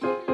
Thank you.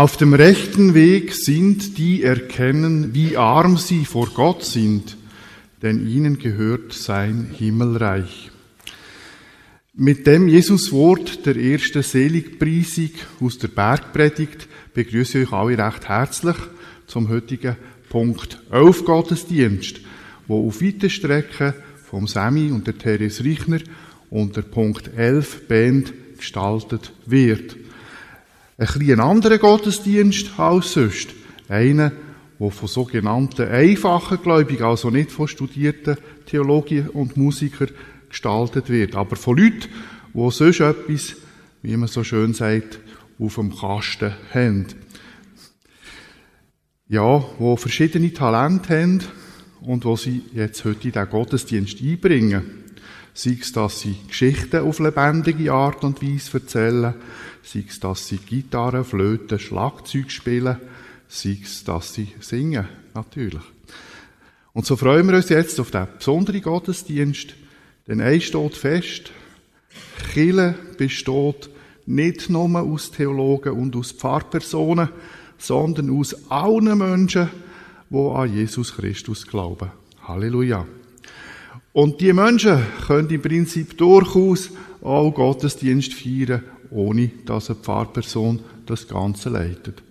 Auf dem rechten Weg sind, die erkennen, wie arm sie vor Gott sind, denn ihnen gehört sein Himmelreich. Mit dem Jesuswort der ersten Seligpreisung aus der Bergpredigt begrüße ich euch alle recht herzlich zum heutigen Punkt 11 Gottesdienst, wo auf weite Strecke vom Semi und der Therese Reichner unter Punkt 11 Band gestaltet wird ein bisschen anderer Gottesdienst als sonst. Einer, der von sogenannten einfachen Gläubigen, also nicht von studierten Theologen und Musikern, gestaltet wird, aber von Leuten, die sonst etwas, wie man so schön sagt, auf dem Kasten haben. Ja, wo verschiedene Talente haben und wo sie jetzt heute in den Gottesdienst einbringen. Sei es, dass sie Geschichten auf lebendige Art und Weise erzählen, sei es, dass sie Gitarre, Flöte, Schlagzeug spielen, sei es, dass sie singen, natürlich. Und so freuen wir uns jetzt auf den besonderen Gottesdienst, denn eins steht fest, Chile besteht nicht nur aus Theologen und aus Pfarrpersonen, sondern aus allen Menschen, die an Jesus Christus glauben. Halleluja. Und die Menschen können im Prinzip durchaus auch Gottesdienst feiern ohne dass eine Pfarrperson das Ganze leitet.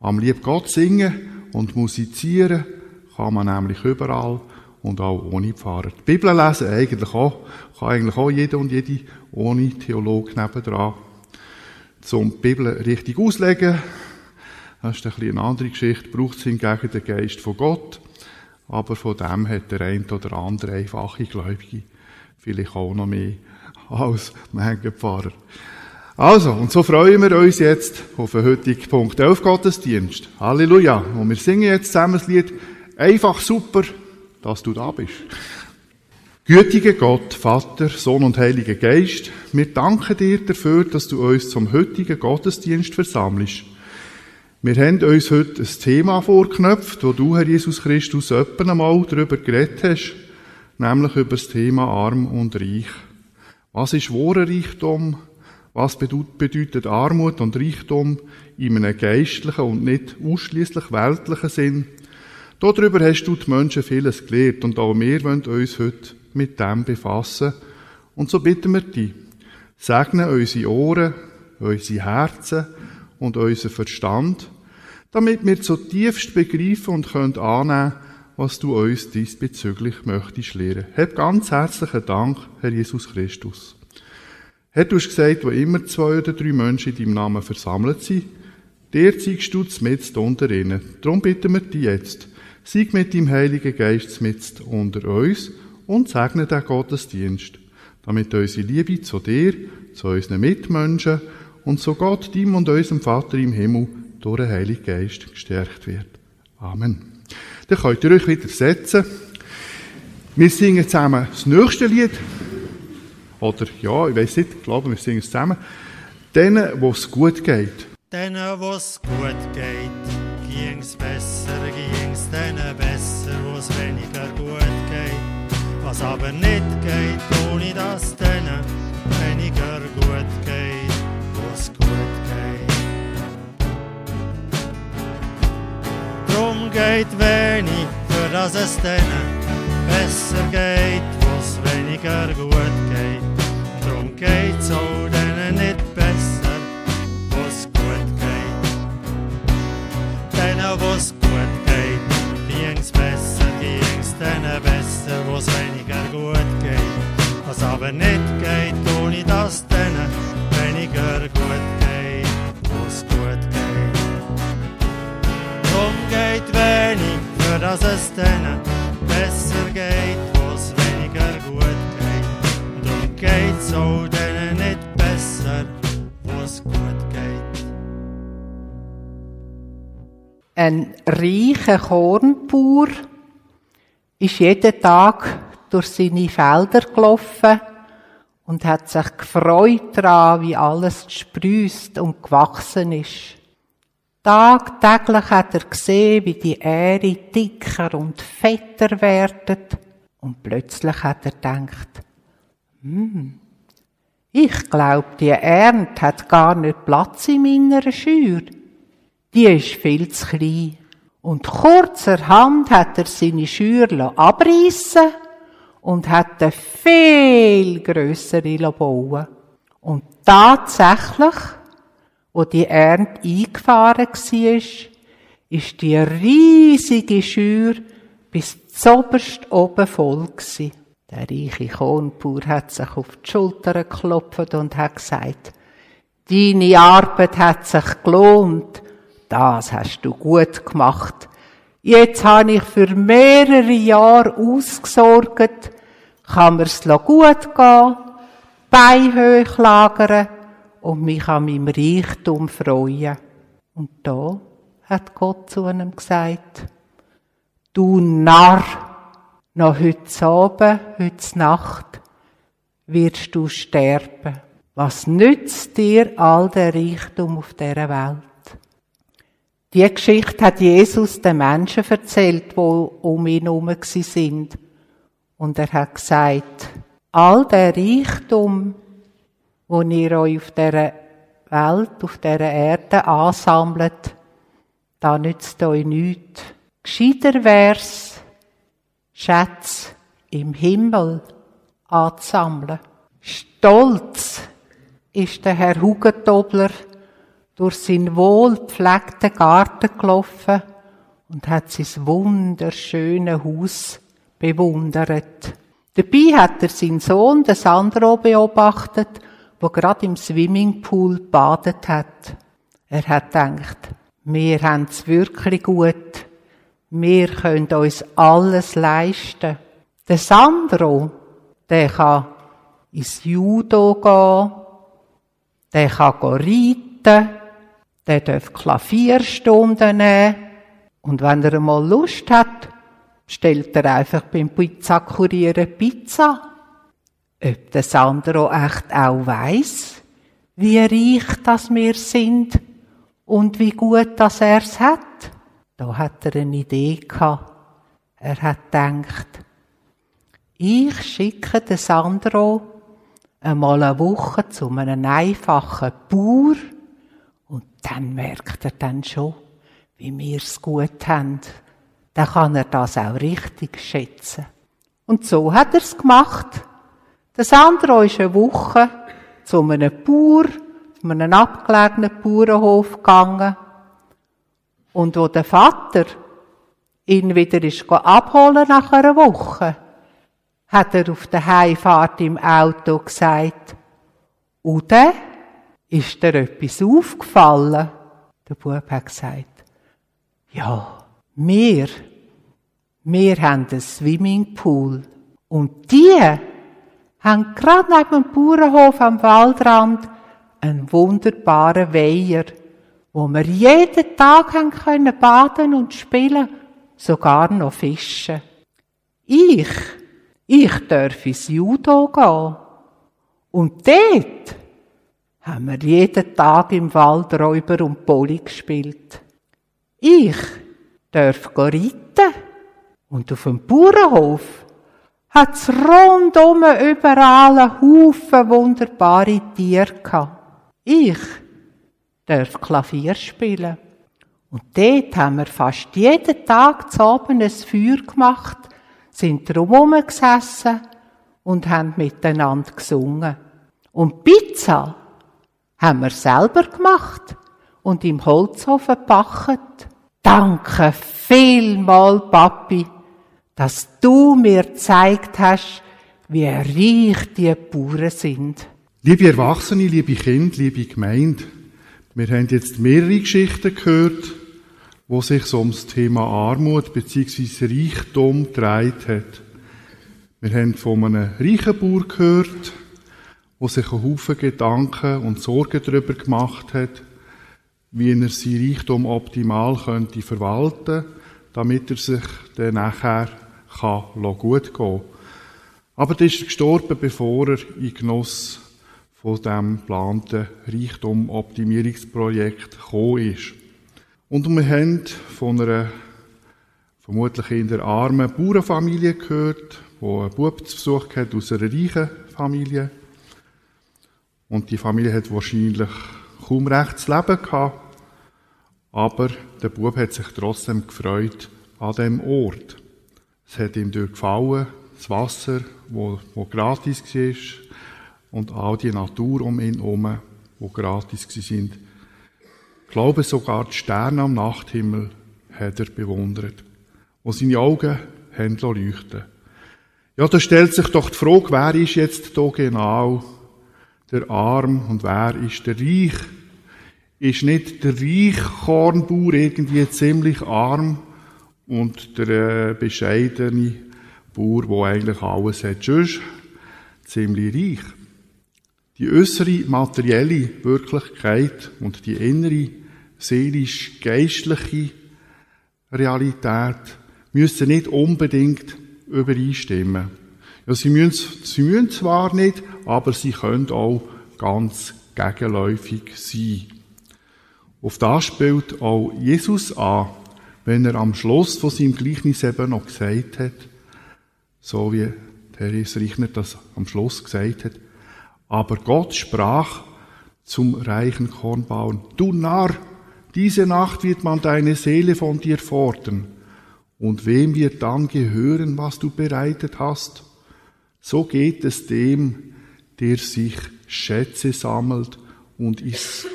Am lieb Gott singen und musizieren kann man nämlich überall und auch ohne Pfarrer. Die Bibel lesen eigentlich auch, kann eigentlich auch jeder und jede ohne Theolog nebendran. Zum Bibel richtig auslegen, das ist ein bisschen eine andere Geschichte, braucht es hingegen den Geist von Gott, aber von dem hat der ein oder andere einfache Gläubige vielleicht auch noch mehr als manche Pfarrer. Also, und so freuen wir uns jetzt auf den heutigen Punkt 11 Gottesdienst. Halleluja. Und wir singen jetzt zusammen das Lied Einfach super, dass du da bist. Gütiger Gott, Vater, Sohn und Heiliger Geist, wir danken dir dafür, dass du uns zum heutigen Gottesdienst versammelst. Wir haben uns heute ein Thema vorknöpft, wo du, Herr Jesus Christus, öppen einmal darüber geredet hast, nämlich über das Thema Arm und Reich. Was ist wahrer Reichtum? Was bedeutet Armut und Reichtum in einem geistlichen und nicht ausschließlich weltlichen Sinn? Darüber hast du die Menschen vieles gelehrt und auch wir wollen uns heute mit dem befassen. Und so bitten wir dich, segne unsere Ohren, unsere Herzen und unseren Verstand, damit wir zutiefst begreifen und können annehmen, was du uns diesbezüglich möchtest lehren. Hab ganz herzlichen Dank, Herr Jesus Christus. Herr, du hast gesagt, wo immer zwei oder drei Menschen in deinem Namen versammelt sind, der zeigst du mit unter ihnen. Darum bitten wir dich jetzt, sieg mit dem Heiligen Geist mit unter uns und segne den Gottesdienst, damit unsere Liebe zu dir, zu unseren Mitmenschen und zu Gott, dem und unserem Vater im Himmel durch den Heiligen Geist gestärkt wird. Amen. Dann könnt ihr euch wieder setzen. Wir singen zusammen das nächste Lied. Oder, ja, ich weiß nicht, ich glaube, wir singen es zusammen. Denen, wo es gut geht. Denen, wo es gut geht, ging's besser, ging's denen besser, wo es weniger gut geht. Was aber nicht geht, ohne dass denen weniger gut geht, es gut geht. Drum geht wenig, für dass es denen besser geht, wo es weniger gut geht. Drum geht's auch denen nicht besser, wo es gut geht. Denen, wo es gut geht, ging's besser, ging's denen besser, wo es weniger gut geht. Was aber nicht geht, ohne dass Geht wenig, für dass es denen besser geht, wo es weniger gut geht. Drum geht's auch denen nicht besser, wo es gut geht. Ein reicher Kornbauer ist jeden Tag durch seine Felder gelaufen und hat sich gefreut daran, wie alles gesprüßt und gewachsen ist. Tagtäglich hat er gesehen, wie die Ähre dicker und fetter werden. Und plötzlich hat er gedacht, hm, ich glaube, die Ernte hat gar nicht Platz in meiner Schür. Die ist viel zu klein. Und kurzerhand hat er seine Schür abreißen und hat eine viel grössere bauen. Und tatsächlich, wo die Ernte eingefahren war, ist die riesige Schür bis zoberst oben voll gsi. Der reiche Kornbauer hat sich auf die Schulter geklopft und hat gesagt, deine Arbeit hat sich gelohnt. Das hast du gut gemacht. Jetzt habe ich für mehrere Jahre ausgesorgt, kann mir's gut gehen, Beine hoch lagern und mich an meinem Reichtum freuen. Und da hat Gott zu ihm gesagt, du Narr, noch heute Abend, heute Nacht, wirst du sterben. Was nützt dir all der Reichtum auf dieser Welt? Die Geschichte hat Jesus den Menschen erzählt, die um ihn herum sind. Und er hat gesagt, all der Reichtum, wo ihr euch auf dieser Welt, auf dieser Erde ansammelt, da nützt euch nichts. Gescheiter wär's, Schätze im Himmel anzusammeln. Stolz ist der Herr Hugentobler durch seinen wohlgepflegten Garten gelaufen und hat sein wunderschöne Haus bewundert. Dabei hat er seinen Sohn, den Sandro, beobachtet, wo gerade im Swimmingpool badet hat. Er hat gedacht, wir haben es wirklich gut. Wir können uns alles leisten. Der Sandro, der kann ins Judo gehen, der kann reiten, der darf Klavierstunden nehmen und wenn er mal Lust hat, stellt er einfach beim Pizzakurieren Pizza. Ob der Sandro echt auch weiss, wie reich das wir sind und wie gut das er's hat. Da hat er eine Idee gehabt. Er hat gedacht, ich schicke den Sandro einmal eine Woche zu einem einfachen Bauer und dann merkt er dann schon, wie wir es gut haben. Dann kann er das auch richtig schätzen. Und so hat er es gemacht. Der Sandro ist eine Woche zu einem Bauer, zu einem abgelegenen Bauernhof gegangen. Und wo der Vater ihn wieder ist abholen nach einer Woche, hat er auf der Heimfahrt im Auto gesagt, Ude, ist dir etwas aufgefallen? Der Bub hat gesagt, ja, wir, wir haben einen Swimmingpool. Und die haben gerade neben dem Bauernhof am Waldrand einen wunderbaren Weiher, wo wir jeden Tag haben können baden und spielen, sogar noch fischen. Ich, ich darf ins Judo gehen. Und dort haben wir jeden Tag im Wald Räuber und Poli gespielt. Ich darf reiten. Und auf dem Bauernhof hat's rundum überall einen Haufen wunderbare Tiere gehabt. Ich darf Klavier spielen. Und dort haben wir fast jeden Tag zu Abend ein Feuer gemacht, sind drumherum gesessen und haben miteinander gesungen. Und Pizza haben wir selber gemacht und im Holzofen gebacken. Danke vielmal, Papi, dass du mir gezeigt hast, wie reich die Bauern sind. Liebe Erwachsene, liebe Kinder, liebe Gemeinde, wir haben jetzt mehrere Geschichten gehört, wo sich so ums Thema Armut bzw. Reichtum gedreht hat. Wir haben von einem reichen Bauer gehört, wo sich ein Haufen Gedanken und Sorgen darüber gemacht hat, wie er sein Reichtum optimal könnte verwalten, damit er sich dann nachher kann gut gehen. Aber der ist gestorben, bevor er in Genuss von dem geplanten Reichtum-Optimierungsprojekt gekommen ist. Und wir haben von einer vermutlich in der armen Bauernfamilie gehört, wo ein Bub besucht hat aus einer reichen Familie. Und die Familie hat wahrscheinlich kaum rechtes Leben gehabt. Aber der Bub hat sich trotzdem gefreut an dem Ort. Es hat ihm dort gefallen, das Wasser, wo, wo gratis war, und all die Natur um ihn herum, wo gratis sind. Ich glaube, sogar die Sterne am Nachthimmel hat er bewundert, wo seine Augen haben leuchten Ja, da stellt sich doch die Frage, wer ist jetzt da genau der Arm und wer ist der Reich? Ist nicht der Reichkornbauer irgendwie ziemlich arm und der äh, bescheidene Bauer, der eigentlich alles hat, schon ziemlich reich? Die äußere materielle Wirklichkeit und die innere seelisch-geistliche Realität müssen nicht unbedingt übereinstimmen. Ja, sie, müssen, sie müssen zwar nicht, aber sie können auch ganz gegenläufig sein. Auf das spielt auch Jesus an, wenn er am Schluss von seinem Gleichnis eben noch gesagt hat, so wie Therese Richner das am Schluss gesagt hat, aber Gott sprach zum reichen Kornbauern, du Narr, diese Nacht wird man deine Seele von dir fordern. Und wem wird dann gehören, was du bereitet hast? So geht es dem, der sich Schätze sammelt und ist,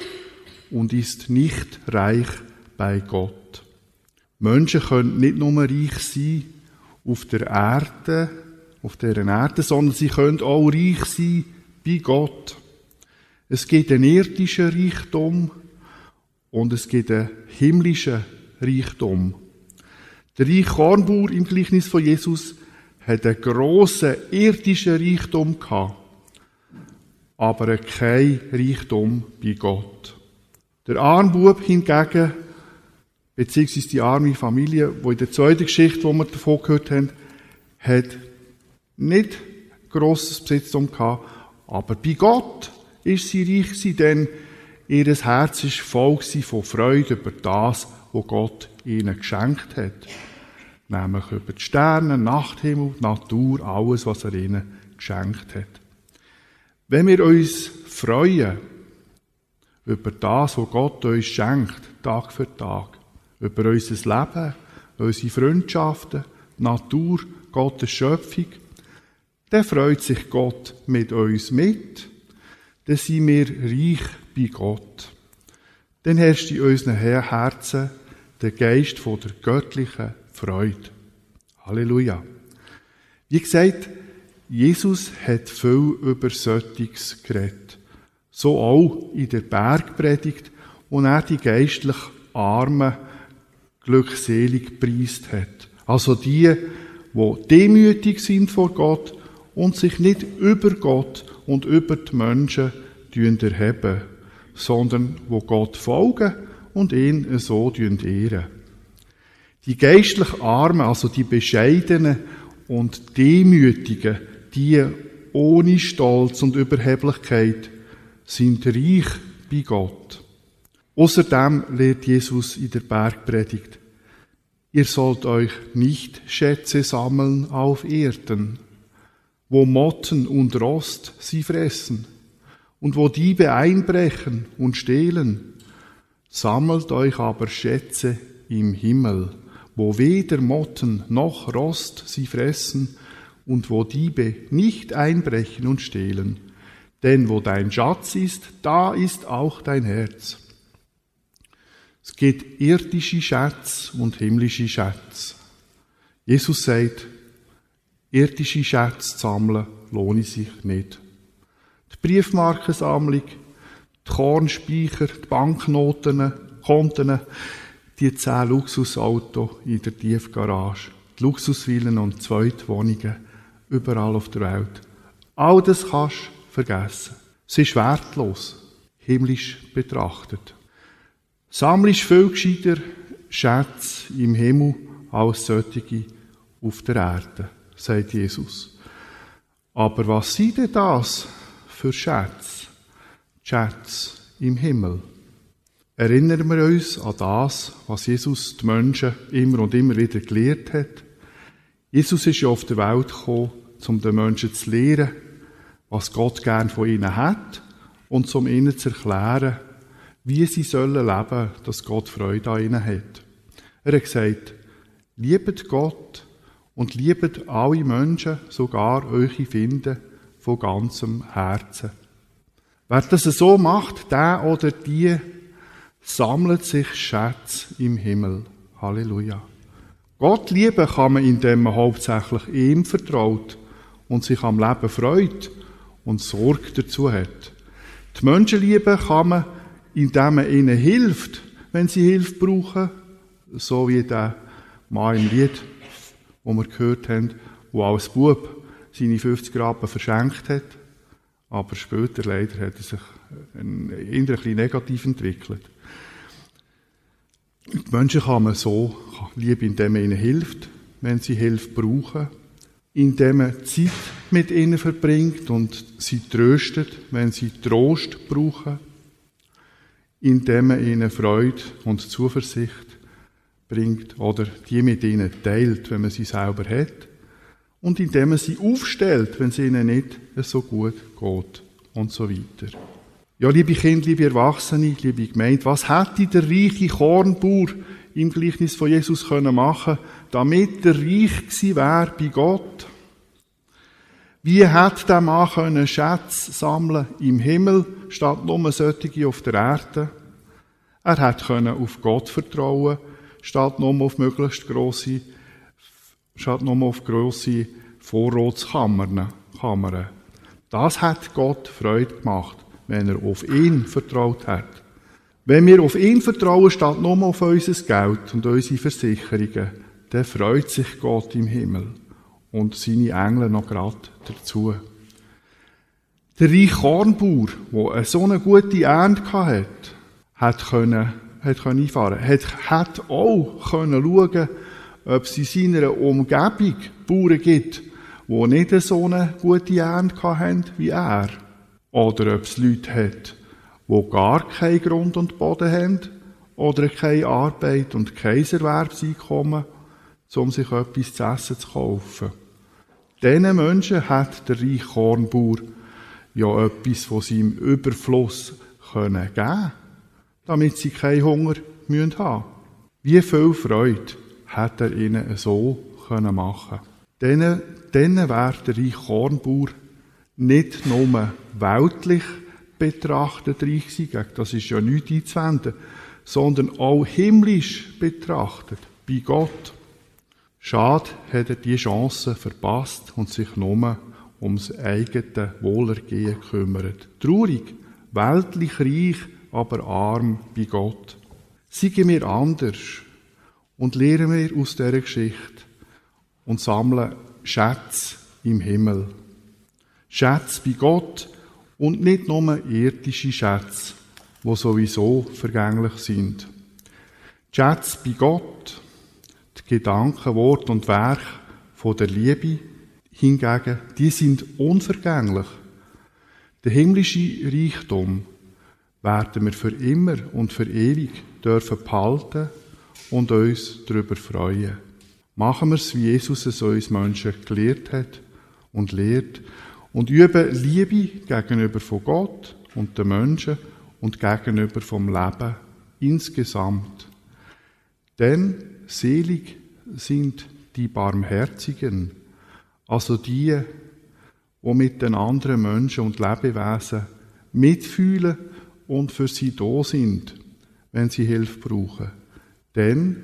und ist nicht reich bei Gott. Menschen können nicht nur reich sein auf der Erde, auf deren Erde, sondern sie können auch reich sein bei Gott. Es gibt einen irdischen Reichtum und es gibt einen himmlischen Reichtum. Der reiche Kornbauer im Gleichnis von Jesus hat einen grossen irdischen Reichtum aber kein Reichtum bei Gott. Der Armbub hingegen, beziehungsweise die arme Familie, wo in der zweiten Geschichte, wo wir davon gehört haben, hat nicht grosses Besitztum gehabt, aber bei Gott ist sie reich gewesen, denn ihr Herz ist voll von Freude über das, was Gott ihnen geschenkt hat. Nämlich über die Sterne, Nachthimmel, Natur, alles, was er ihnen geschenkt hat. Wenn wir uns freuen über das, was Gott uns schenkt, Tag für Tag, über unser Leben, unsere Freundschaften, Natur, Gottes Schöpfung, dann freut sich Gott mit uns mit. Dann sind wir reich bei Gott. Dann herrscht in unseren Herzen der Geist von der göttlichen Freude. Halleluja. Wie gesagt, Jesus hat viel über Söttiges geredet. So auch in der Bergpredigt, wo er die geistlich Armen glückselig preist hat. Also die, wo demütig sind vor Gott und sich nicht über Gott und über die Menschen erheben, sondern wo Gott folgen und ihn so ehren. Die geistlich Armen, also die Bescheidenen und Demütigen, die ohne Stolz und Überheblichkeit, sind reich bei Gott. Außerdem lehrt Jesus in der Bergpredigt, ihr sollt euch nicht Schätze sammeln auf Erden, wo Motten und Rost sie fressen und wo Diebe einbrechen und stehlen. Sammelt euch aber Schätze im Himmel, wo weder Motten noch Rost sie fressen und wo Diebe nicht einbrechen und stehlen. Denn wo dein Schatz ist, da ist auch dein Herz. Es gibt irdische Schätze und himmlische Schätze. Jesus sagt, irdische Schätze zu sammeln lohne sich nicht. Die Briefmarkensammlung, die Kornspeicher, die Banknoten, Konten, die zehn Luxusautos in der Tiefgarage, die Luxusvillen und Zweitwohnungen überall auf der Welt. All das kannst du vergessen. Es ist wertlos, himmlisch betrachtet. Sammlisch viel gescheiter Schätze im Himmel als solche auf der Erde, sagt Jesus. Aber was sind denn das für Schätze? Schätze im Himmel. Erinnern wir uns an das, was Jesus die Menschen immer und immer wieder gelehrt hat. Jesus ist ja auf der Welt gekommen, um den Menschen zu lehren, was Gott gern von ihnen hat und um ihnen zu erklären, wie sie sollen leben, dass Gott Freude an ihnen hat. Er hat gesagt, liebet Gott und liebet alle Menschen, sogar eure Finden, von ganzem Herzen. Wer das so macht, der oder die sammelt sich Schätze im Himmel. Halleluja. Gott lieben kann man, indem man hauptsächlich ihm vertraut und sich am Leben freut und Sorge dazu hat. Die Menschen lieben kann man, indem man ihnen hilft, wenn sie Hilfe brauchen, so wie der Mann im Lied, wo wir gehört haben, wo als Bub seine 50 Rappen verschenkt hat, aber später leider hat er sich ein, ein bisschen negativ entwickelt. Die Menschen kann man so lieben, indem man ihnen hilft, wenn sie Hilfe brauchen, indem man Zeit mit ihnen verbringt und sie tröstet, wenn sie Trost brauchen, indem man ihnen Freude und Zuversicht bringt oder die mit ihnen teilt, wenn man sie selber hat, und indem man sie aufstellt, wenn es ihnen nicht so gut geht und so weiter. Ja, liebe Kinder, liebe Erwachsene, liebe Gemeinde, was hätte der reiche Kornbauer im Gleichnis von Jesus können machen, damit er reich gewesen wäre bei Gott? Wie hat der Mann können Schätze sammeln im Himmel statt nur solche auf der Erde? Er hat können auf Gott vertrauen statt nur auf möglichst grosse, statt nur auf grosse Vorratskammern. Kammern. Das hat Gott Freude gemacht wenn er auf ihn vertraut hat. Wenn wir auf ihn vertrauen, statt nur auf unser Geld und unsere Versicherungen, dann freut sich Gott im Himmel und seine Engel noch gerade dazu. Der reiche Kornbauer, der so eine gute Ernte hatte, hat können hat einfahren konnte, hat, hat auch können schauen, ob es in seiner Umgebung Bauern gibt, die nicht so eine gute Ernte haben wie er. Oder ob es Leute hat, die gar keinen Grund und Boden haben oder keine Arbeit und kein Erwerbseinkommen, um sich etwas zu essen zu kaufen. Diesen Menschen hat der reiche Kornbauer ja etwas von seinem Überfluss können geben damit sie keinen Hunger müssen haben Wie viel Freude hat er ihnen so können machen können. Denen wäre der reiche Kornbauer nicht nur weltlich betrachtet reich gewesen, das ist ja nichts einzuwenden, sondern auch himmlisch betrachtet, bei Gott. Schade hat er die Chance verpasst und sich nur ums eigene Wohlergehen gekümmert. Traurig, weltlich reich, aber arm bei Gott. Seien wir anders und lernen wir aus dieser Geschichte und sammeln Schätze im Himmel. Schätze bei Gott und nicht nur irdische Schätze, wo sowieso vergänglich sind. Schätze bei Gott, Gedanken, Wort und Werk von der Liebe hingegen, die sind unvergänglich. Der himmlische Reichtum werden wir für immer und für ewig dürfen behalten und uns darüber freuen. Machen wir es, wie Jesus es uns Menschen gelehrt hat und lehrt und üben Liebe gegenüber von Gott und den Menschen und gegenüber vom Leben insgesamt. Denn selig sind die Barmherzigen, also die, die mit den anderen Menschen und Lebewesen mitfühlen und für sie da sind, wenn sie Hilfe brauchen. Denn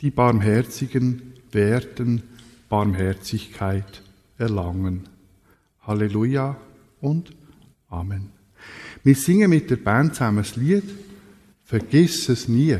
die Barmherzigen werden Barmherzigkeit erlangen. Halleluja und Amen. Wir singen mit der Band zusammen das Lied Vergiss es nie.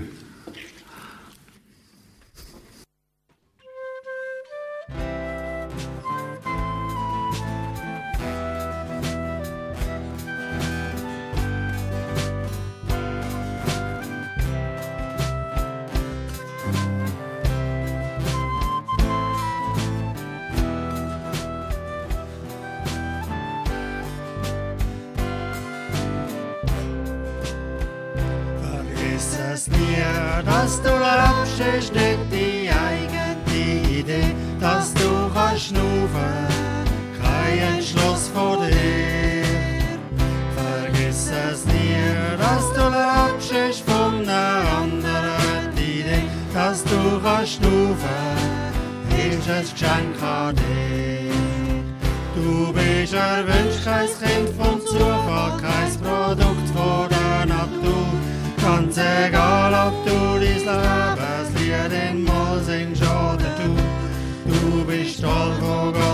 Stolz,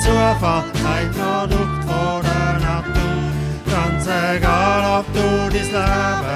Zufall, ein Produkt von der Natur. Ganz egal, ob du dein Leben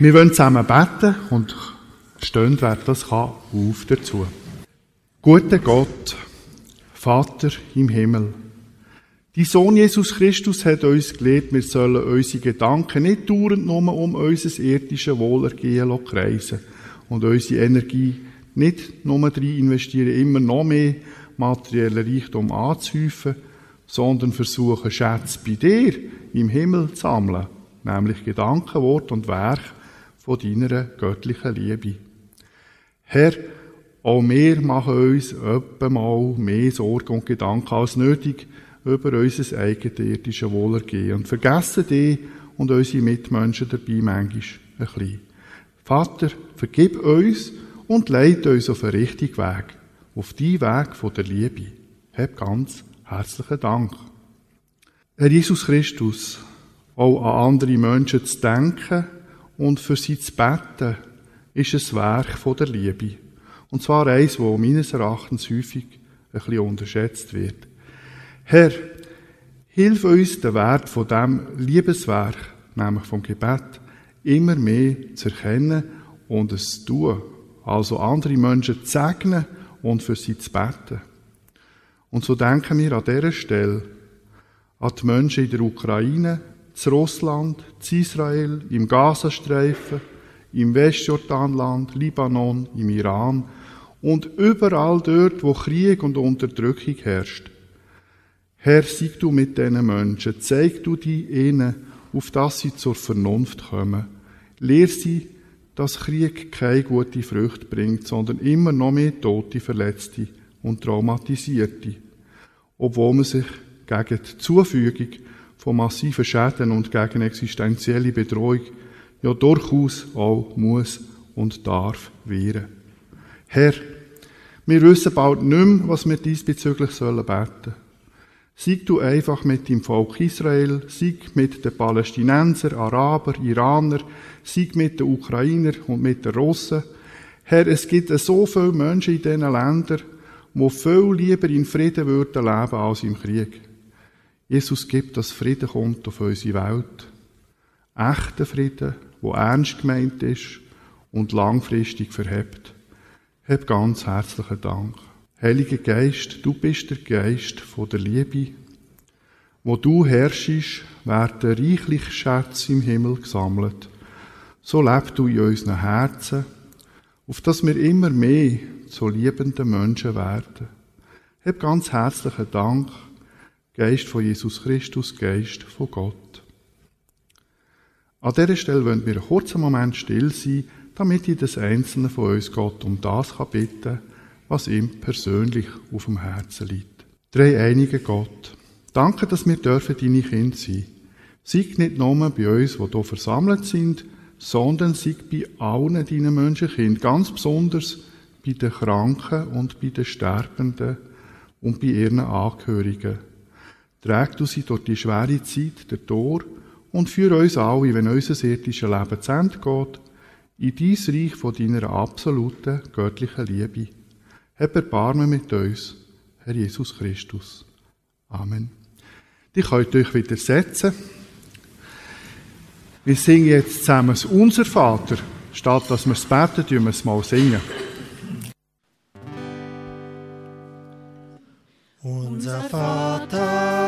Wir wollen zusammen beten und stehen, wer das kann, auf dazu. Guter Gott, Vater im Himmel, die Sohn Jesus Christus hat uns gelehrt, wir sollen unsere Gedanken nicht dauernd nur um unser irdisches Wohlergehen kreisen und unsere Energie nicht nur rein investieren, immer noch mehr materiellen Reichtum anzuhäufen, sondern versuche Schätze bei dir im Himmel zu sammeln, nämlich Gedanken, Wort und Werk von deiner göttlichen Liebe. Herr, auch wir machen uns mal mehr Sorgen und Gedanken als nötig über unser eigenes irdisches Wohlergehen und vergessen die und unsere Mitmenschen dabei manchmal ein bisschen. Vater, vergib uns und leite uns auf den richtigen Weg, auf die Weg der Liebe. Hab ganz herzlichen Dank. Herr Jesus Christus, auch an andere Menschen zu denken und für sie zu beten, ist ein Werk der Liebe. Und zwar eins, das meines Erachtens häufig ein bisschen unterschätzt wird. Herr, hilf uns, den Wert von dem Liebeswerk, nämlich vom Gebet, immer mehr zu erkennen und es zu tun. Also andere Menschen zu segnen und für sie zu beten. Und so denken wir an dieser Stelle an die Menschen in der Ukraine, zu Russland, zu Israel, im Gazastreifen, im Westjordanland, Libanon, im Iran und überall dort, wo Krieg und Unterdrückung herrscht. Herr, sieg du mit diesen Menschen, zeig du die ihnen, auf dass sie zur Vernunft kommen. Lehr sie, dass Krieg keine gute Frucht bringt, sondern immer noch mehr Tote, Verletzte und Traumatisierte. Obwohl man sich gegen die Zufügung von massiven Schäden und gegen existenzielle Bedrohung ja durchaus auch muss und darf wehren. Herr, wir wissen bald nicht mehr, was wir diesbezüglich sollen beten. Sieg du einfach mit dem Volk Israel, sieg mit den Palästinenser, Araber, Iraner, sieg mit den Ukrainer und mit den Russen. Herr, es gibt so viele Menschen in diesen Ländern, die viel lieber in Frieden würden leben als im Krieg. Jesus gibt, dass Frieden kommt auf unsere Welt. Echter Frieden, wo ernst gemeint ist und langfristig verhebt. Hab ganz herzlichen Dank. Heiliger Geist, du bist der Geist von der Liebe. Wo du herrschst, werden reichlich Schätze im Himmel gesammelt. So leb du in unseren Herzen, auf dass wir immer mehr zu liebenden Menschen werden. Hab ganz herzlichen Dank, Geist von Jesus Christus, Geist von Gott. An dieser Stelle wollen wir einen kurzen Moment still sein, damit jedes Einzelne von uns Gott um das kann bitten was ihm persönlich auf dem Herzen liegt. Drei einige Gott, danke, dass wir dürfen deine Kinder sein. Sieg nicht nur bei uns, die hier versammelt sind, sondern sieg bei allen deinen Menschenkind, ganz besonders bei den Kranken und bei den Sterbenden und bei ihren Angehörigen. Träg du sie durch die schwere Zeit der Tor und führe uns alle, wenn unser irdisches Leben zu Ende geht, in dies Reich von deiner absoluten göttlichen Liebe. Hab Erbarmen mit uns, Herr Jesus Christus. Amen. Die könnt euch wieder setzen. Wir singen jetzt zusammen Unser Vater. Statt dass wir es beten, tun wir es mal singen. Unser Vater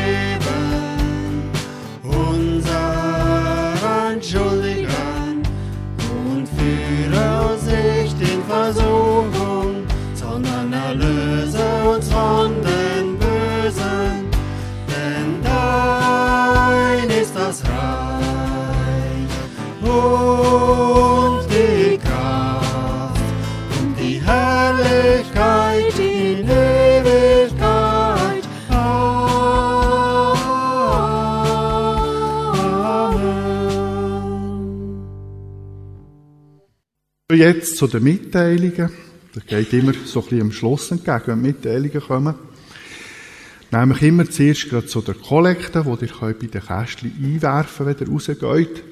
Jetzt zu den Mitteilungen. Das geht immer so ein bisschen am Schluss entgegen, wenn Mitteilungen kommen. Nämlich immer zuerst gerade zu der Kollekte, wo ihr könnt bei den Kästchen einwerfen wenn ihr rausgeht.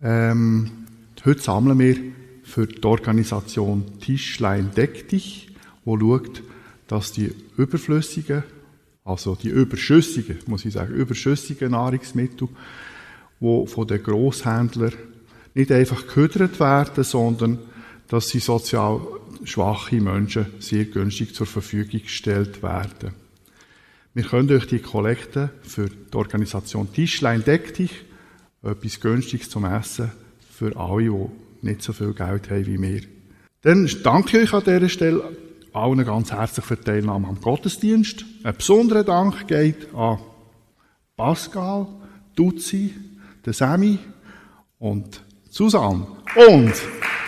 Ähm, heute sammeln wir für die Organisation Tischlein Deck dich, wo schaut, dass die überflüssigen, also die überschüssigen, muss ich sagen, überschüssigen Nahrungsmittel, die von den Grosshändlern nicht einfach gehüdert werden, sondern dass sie sozial schwache Menschen sehr günstig zur Verfügung gestellt werden. Wir können durch die Kollekte für die Organisation Tischlein Deck dich etwas Günstiges zum Essen für alle, die nicht so viel Geld haben wie wir. Dann danke ich euch an dieser Stelle allen ganz herzlich für die Teilnahme am Gottesdienst. Ein besonderer Dank geht an Pascal, Duzi, Sammy und Susanne. Und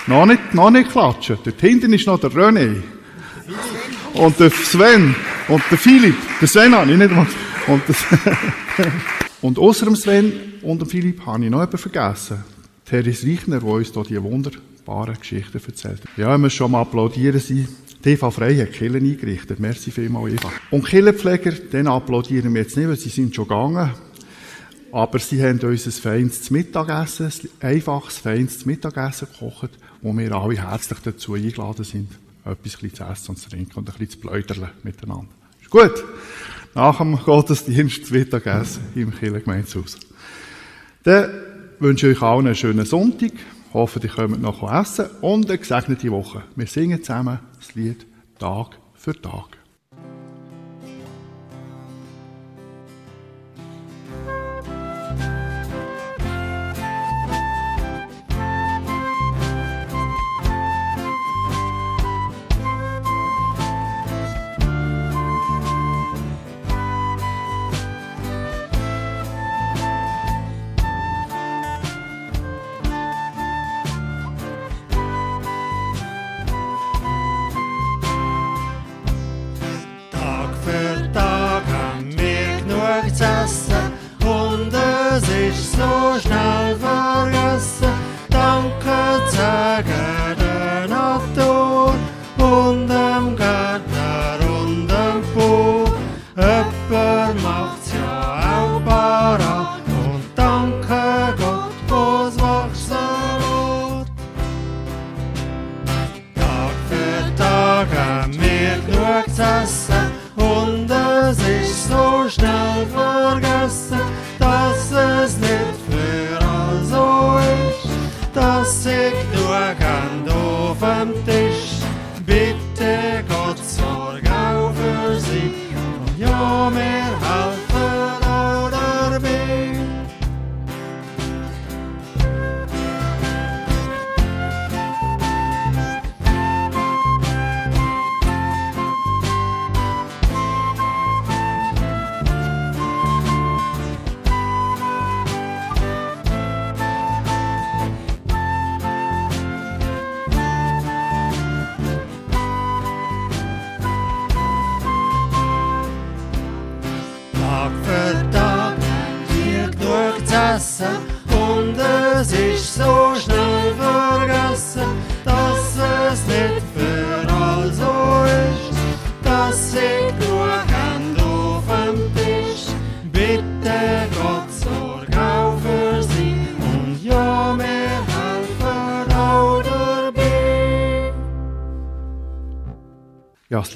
noch nicht, noch nicht klatschen. Dort hinten ist noch der René. Und der Sven. Und der Philipp. Der Sven habe ich nicht mal. Und, und außer dem Sven und dem Philipp habe ich noch jemanden vergessen. Therese Reichner, die uns hier die wunderbaren Geschichten erzählt. Ja, wir müssen schon mal applaudieren. Sie die Eva Frey hat Killen eingerichtet. Merci vielmals, Eva. Und Killenpfleger, den applaudieren wir jetzt nicht, weil sie sind schon gegangen. Aber sie haben uns ein feines Mittagessen, ein einfaches, feines Mittagessen gekocht, wo wir alle herzlich dazu eingeladen sind, etwas zu essen und zu trinken und ein bisschen zu pläudern miteinander. Ist gut. Nach dem Gottesdienst das Mittagessen im Kirchengemeindehaus. Dann wünsche ich euch allen einen schönen Sonntag. Ich hoffe, ihr könnt noch essen und eine gesegnete Woche. Wir singen zusammen das Lied Tag für. Tag auf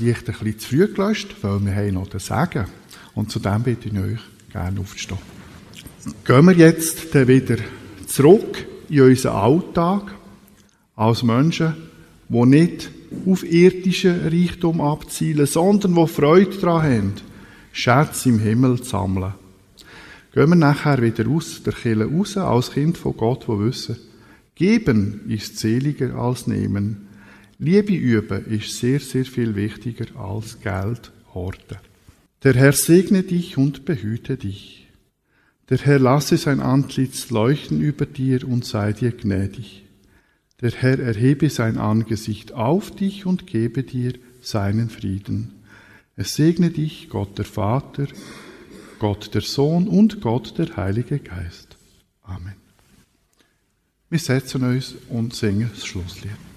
Licht ein bisschen zu früh gelöscht, weil wir haben noch den Segen. Und zu dem bitte ich euch gerne aufzustehen. Gehen wir jetzt dann wieder zurück in unseren Alltag als Menschen, die nicht auf irdischen Reichtum abzielen, sondern die Freude daran haben, Schätze im Himmel zu sammeln. Gehen wir nachher wieder aus der Kirche raus, als Kind von Gott, wo wissen, geben ist seliger als nehmen. Liebe üben ist sehr, sehr viel wichtiger als Geld horten. Der Herr segne dich und behüte dich. Der Herr lasse sein Antlitz leuchten über dir und sei dir gnädig. Der Herr erhebe sein Angesicht auf dich und gebe dir seinen Frieden. Es segne dich Gott der Vater, Gott der Sohn und Gott der Heilige Geist. Amen. Wir setzen uns und singen das Schlusslied.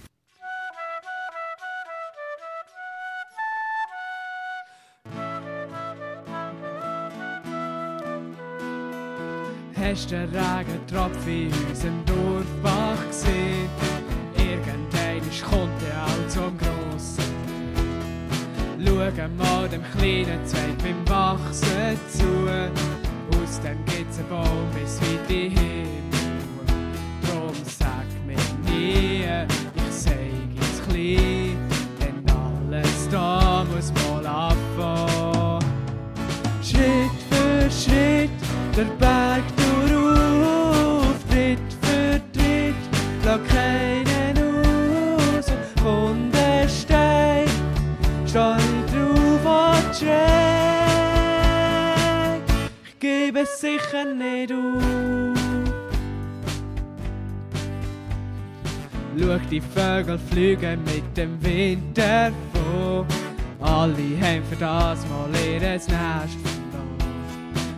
Hast den Regentropfen in unserem Dorfbach gesehen? Irgendein kommt er auch zum Grossen. Schau mal dem kleinen Zweig beim Wachsen zu. Aus dem gibt's einen Baum bis in den Himmel. Drum sag mir nie, ich sei jetzt klein, denn alles da muss mal abfahren. Schritt für Schritt, der Berg sicher nicht auf. Schau die Vögel fliegen mit dem Wind davon. Alle haben für das mal ihr Nest verloren.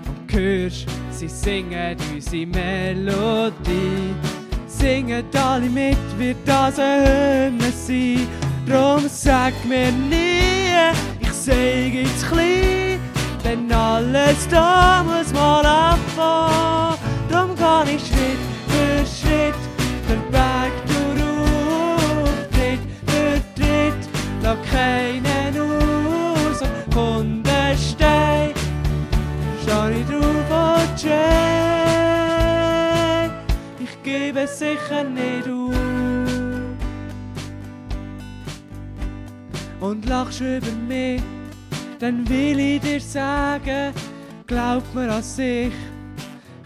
Und hörst, sie singen unsere Melodie. Singen alle mit, wird das ein Hymne sein. Drum sag mir nie, ich sei jetzt klein. Denn alles da muss mal abfahren. Drum kann ich Schritt für Schritt den Berg durch. Tritt für Tritt, lass keinen aus. Und von der Stein steh ich drauf und schräg. Ich gebe sicher nicht auf. Und lachst über mich dann will ich dir sagen, glaub mir an sich,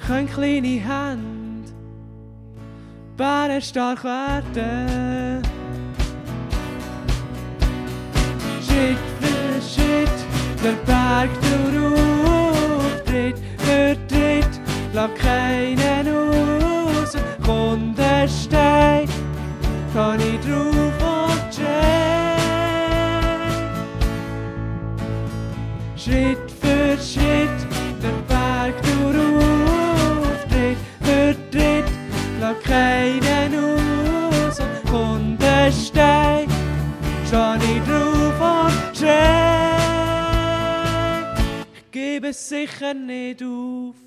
können kleine Hände Bären stark werden. Schritt für Schritt, der Berg darauf, Tritt für Tritt, lass keinen aus, und kommt der kann ich drauf Schritt für Schritt, der Berg darauf, Tritt für Tritt, lass keinen aus und von der schau ich drauf und schräg. Ich gebe es sicher nicht auf.